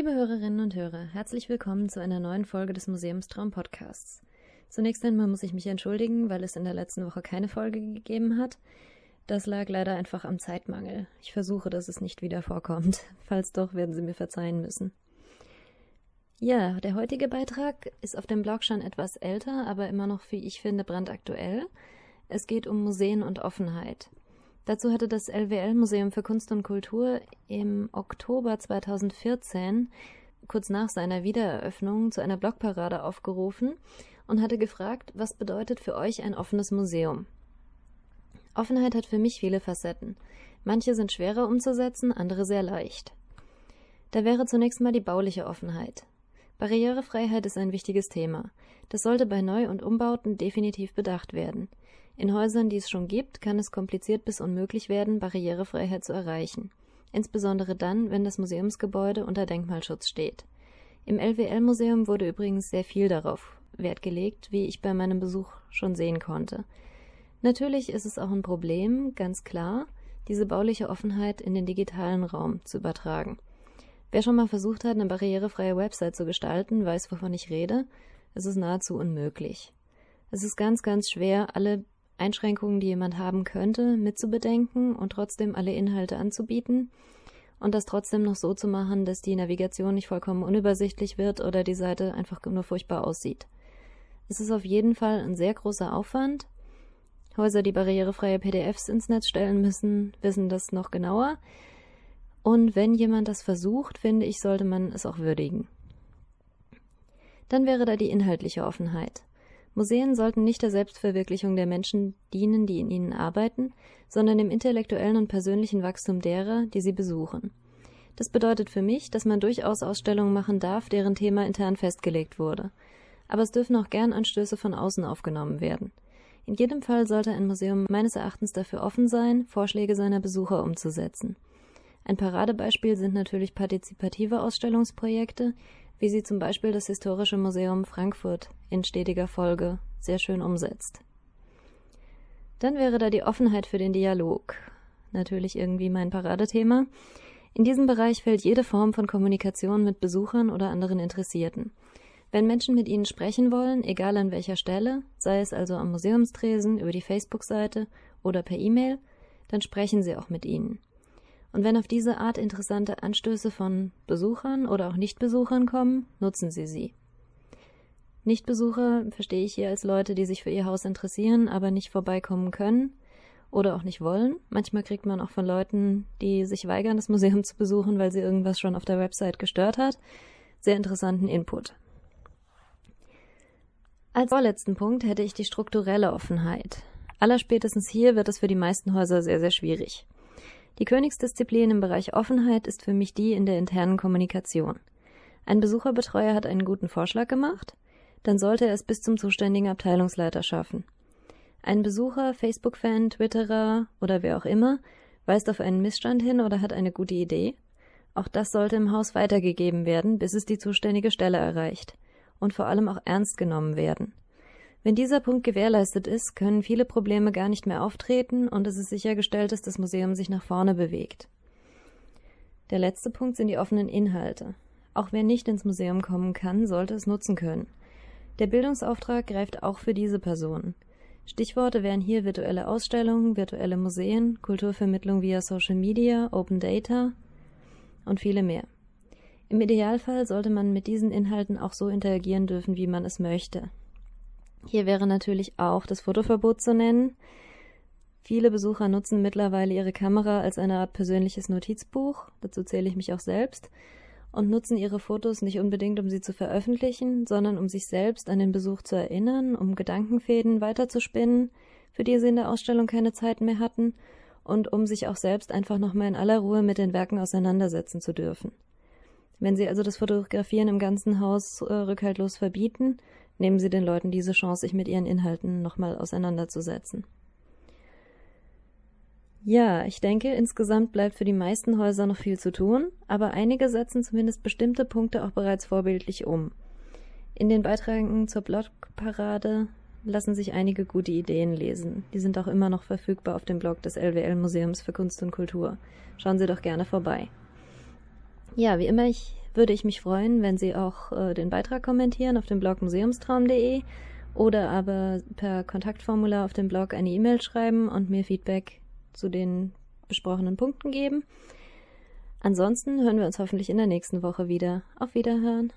Liebe Hörerinnen und Hörer, herzlich willkommen zu einer neuen Folge des Museumstraum Podcasts. Zunächst einmal muss ich mich entschuldigen, weil es in der letzten Woche keine Folge gegeben hat. Das lag leider einfach am Zeitmangel. Ich versuche, dass es nicht wieder vorkommt. Falls doch, werden Sie mir verzeihen müssen. Ja, der heutige Beitrag ist auf dem Blog schon etwas älter, aber immer noch, wie ich finde, brandaktuell. Es geht um Museen und Offenheit. Dazu hatte das LWL Museum für Kunst und Kultur im Oktober 2014, kurz nach seiner Wiedereröffnung, zu einer Blogparade aufgerufen und hatte gefragt, was bedeutet für euch ein offenes Museum? Offenheit hat für mich viele Facetten. Manche sind schwerer umzusetzen, andere sehr leicht. Da wäre zunächst mal die bauliche Offenheit. Barrierefreiheit ist ein wichtiges Thema. Das sollte bei Neu- und Umbauten definitiv bedacht werden. In Häusern, die es schon gibt, kann es kompliziert bis unmöglich werden, Barrierefreiheit zu erreichen. Insbesondere dann, wenn das Museumsgebäude unter Denkmalschutz steht. Im LWL-Museum wurde übrigens sehr viel darauf Wert gelegt, wie ich bei meinem Besuch schon sehen konnte. Natürlich ist es auch ein Problem, ganz klar, diese bauliche Offenheit in den digitalen Raum zu übertragen. Wer schon mal versucht hat, eine barrierefreie Website zu gestalten, weiß, wovon ich rede. Es ist nahezu unmöglich. Es ist ganz, ganz schwer, alle Einschränkungen, die jemand haben könnte, mitzubedenken und trotzdem alle Inhalte anzubieten und das trotzdem noch so zu machen, dass die Navigation nicht vollkommen unübersichtlich wird oder die Seite einfach nur furchtbar aussieht. Es ist auf jeden Fall ein sehr großer Aufwand. Häuser, die barrierefreie PDFs ins Netz stellen müssen, wissen das noch genauer. Und wenn jemand das versucht, finde ich, sollte man es auch würdigen. Dann wäre da die inhaltliche Offenheit. Museen sollten nicht der Selbstverwirklichung der Menschen dienen, die in ihnen arbeiten, sondern dem intellektuellen und persönlichen Wachstum derer, die sie besuchen. Das bedeutet für mich, dass man durchaus Ausstellungen machen darf, deren Thema intern festgelegt wurde. Aber es dürfen auch gern Anstöße von außen aufgenommen werden. In jedem Fall sollte ein Museum meines Erachtens dafür offen sein, Vorschläge seiner Besucher umzusetzen. Ein Paradebeispiel sind natürlich partizipative Ausstellungsprojekte, wie sie zum Beispiel das Historische Museum Frankfurt in stetiger Folge sehr schön umsetzt. Dann wäre da die Offenheit für den Dialog. Natürlich irgendwie mein Paradethema. In diesem Bereich fällt jede Form von Kommunikation mit Besuchern oder anderen Interessierten. Wenn Menschen mit ihnen sprechen wollen, egal an welcher Stelle, sei es also am Museumstresen, über die Facebook-Seite oder per E-Mail, dann sprechen sie auch mit ihnen. Und wenn auf diese Art interessante Anstöße von Besuchern oder auch Nichtbesuchern kommen, nutzen Sie sie. Nichtbesucher verstehe ich hier als Leute, die sich für ihr Haus interessieren, aber nicht vorbeikommen können oder auch nicht wollen. Manchmal kriegt man auch von Leuten, die sich weigern, das Museum zu besuchen, weil sie irgendwas schon auf der Website gestört hat, sehr interessanten Input. Als vorletzten Punkt hätte ich die strukturelle Offenheit. Allerspätestens hier wird es für die meisten Häuser sehr, sehr schwierig. Die Königsdisziplin im Bereich Offenheit ist für mich die in der internen Kommunikation. Ein Besucherbetreuer hat einen guten Vorschlag gemacht, dann sollte er es bis zum zuständigen Abteilungsleiter schaffen. Ein Besucher, Facebook-Fan, Twitterer oder wer auch immer weist auf einen Missstand hin oder hat eine gute Idee. Auch das sollte im Haus weitergegeben werden, bis es die zuständige Stelle erreicht und vor allem auch ernst genommen werden. Wenn dieser Punkt gewährleistet ist, können viele Probleme gar nicht mehr auftreten und es ist sichergestellt, dass das Museum sich nach vorne bewegt. Der letzte Punkt sind die offenen Inhalte. Auch wer nicht ins Museum kommen kann, sollte es nutzen können. Der Bildungsauftrag greift auch für diese Personen. Stichworte wären hier virtuelle Ausstellungen, virtuelle Museen, Kulturvermittlung via Social Media, Open Data und viele mehr. Im Idealfall sollte man mit diesen Inhalten auch so interagieren dürfen, wie man es möchte. Hier wäre natürlich auch das Fotoverbot zu nennen. Viele Besucher nutzen mittlerweile ihre Kamera als eine Art persönliches Notizbuch, dazu zähle ich mich auch selbst, und nutzen ihre Fotos nicht unbedingt, um sie zu veröffentlichen, sondern um sich selbst an den Besuch zu erinnern, um Gedankenfäden weiterzuspinnen, für die sie in der Ausstellung keine Zeit mehr hatten, und um sich auch selbst einfach nochmal in aller Ruhe mit den Werken auseinandersetzen zu dürfen. Wenn Sie also das Fotografieren im ganzen Haus äh, rückhaltlos verbieten, nehmen Sie den Leuten diese Chance, sich mit ihren Inhalten nochmal auseinanderzusetzen. Ja, ich denke, insgesamt bleibt für die meisten Häuser noch viel zu tun, aber einige setzen zumindest bestimmte Punkte auch bereits vorbildlich um. In den Beiträgen zur Blogparade lassen sich einige gute Ideen lesen. Die sind auch immer noch verfügbar auf dem Blog des LWL Museums für Kunst und Kultur. Schauen Sie doch gerne vorbei. Ja, wie immer, ich würde ich mich freuen, wenn Sie auch äh, den Beitrag kommentieren auf dem Blog museumstraum.de oder aber per Kontaktformular auf dem Blog eine E-Mail schreiben und mir Feedback zu den besprochenen Punkten geben. Ansonsten hören wir uns hoffentlich in der nächsten Woche wieder. Auf Wiederhören.